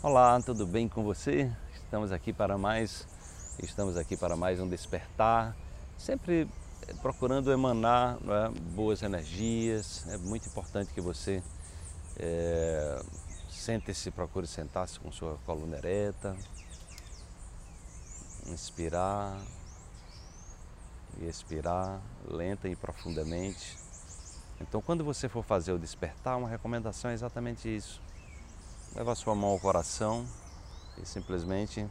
Olá, tudo bem com você? Estamos aqui para mais, estamos aqui para mais um despertar, sempre procurando emanar é, boas energias. É muito importante que você é, sente-se, procure sentar-se com sua coluna ereta, inspirar e expirar lenta e profundamente. Então, quando você for fazer o despertar, uma recomendação é exatamente isso Leva sua mão ao coração e simplesmente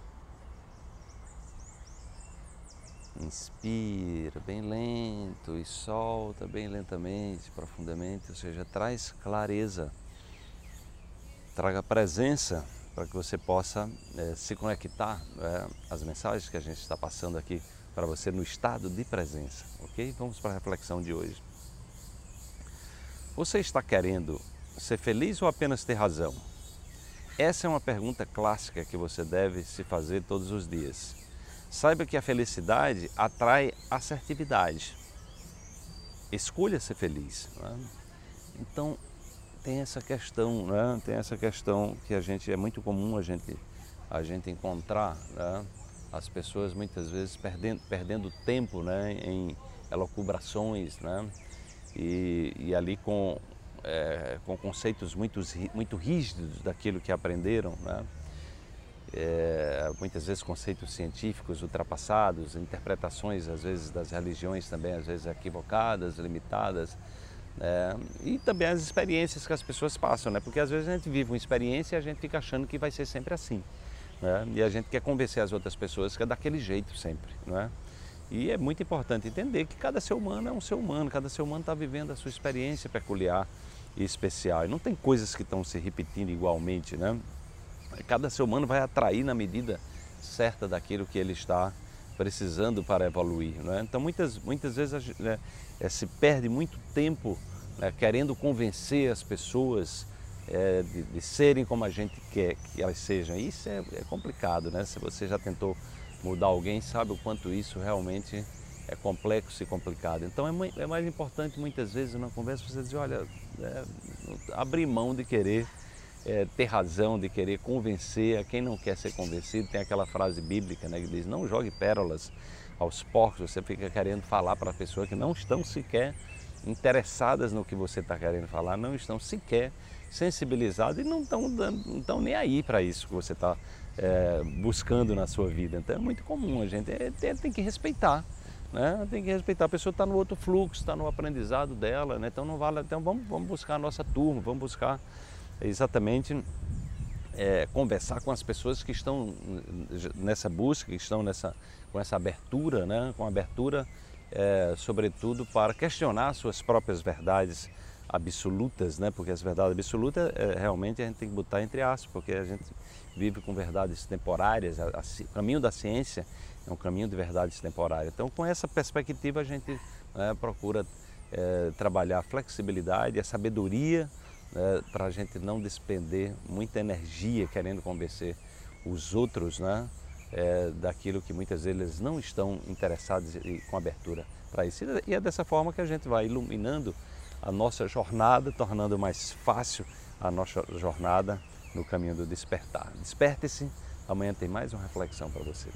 inspira bem lento e solta bem lentamente, profundamente, ou seja, traz clareza, traga presença para que você possa é, se conectar é, às mensagens que a gente está passando aqui para você no estado de presença, ok? Vamos para a reflexão de hoje. Você está querendo ser feliz ou apenas ter razão? Essa é uma pergunta clássica que você deve se fazer todos os dias. Saiba que a felicidade atrai assertividade. Escolha ser feliz. É? Então tem essa questão, né? tem essa questão que a gente é muito comum a gente a gente encontrar né? as pessoas muitas vezes perdendo, perdendo tempo né? em elocubrações né? e, e ali com é, com conceitos muito, muito rígidos daquilo que aprenderam, né? É, muitas vezes conceitos científicos ultrapassados, interpretações às vezes das religiões também às vezes equivocadas, limitadas, né? e também as experiências que as pessoas passam, né? porque às vezes a gente vive uma experiência e a gente fica achando que vai ser sempre assim, né? e a gente quer convencer as outras pessoas que é daquele jeito sempre. Né? E é muito importante entender que cada ser humano é um ser humano, cada ser humano está vivendo a sua experiência peculiar especial. E não tem coisas que estão se repetindo igualmente, né? Cada ser humano vai atrair na medida certa daquilo que ele está precisando para evoluir. Né? Então muitas, muitas vezes né, é, se perde muito tempo né, querendo convencer as pessoas é, de, de, serem como a gente quer que elas sejam. Isso é, é complicado, né? Se você já tentou mudar alguém, sabe o quanto isso realmente é complexo e complicado. Então é, é mais importante muitas vezes na conversa você dizer, olha, é, abrir mão de querer é, ter razão, de querer convencer a quem não quer ser convencido. Tem aquela frase bíblica né, que diz, não jogue pérolas aos porcos, você fica querendo falar para pessoas que não estão sequer interessadas no que você está querendo falar, não estão sequer sensibilizadas e não estão, não estão nem aí para isso que você está é, buscando na sua vida. Então é muito comum, a gente é, tem, tem que respeitar. Né? Tem que respeitar, a pessoa está no outro fluxo, está no aprendizado dela, né? então não vale, então vamos, vamos buscar a nossa turma, vamos buscar exatamente é, conversar com as pessoas que estão nessa busca, que estão nessa, com essa abertura, né? com abertura é, sobretudo para questionar suas próprias verdades absolutas, né? porque as verdades absolutas é, realmente a gente tem que botar entre aspas, porque a gente vive com verdades temporárias, o caminho da ciência é um caminho de verdades temporárias. Então, com essa perspectiva, a gente né, procura é, trabalhar a flexibilidade, a sabedoria, né, para a gente não despender muita energia querendo convencer os outros né, é, daquilo que muitas vezes eles não estão interessados e com abertura para isso. E é dessa forma que a gente vai iluminando a nossa jornada, tornando mais fácil a nossa jornada no caminho do despertar. Desperte-se, amanhã tem mais uma reflexão para você.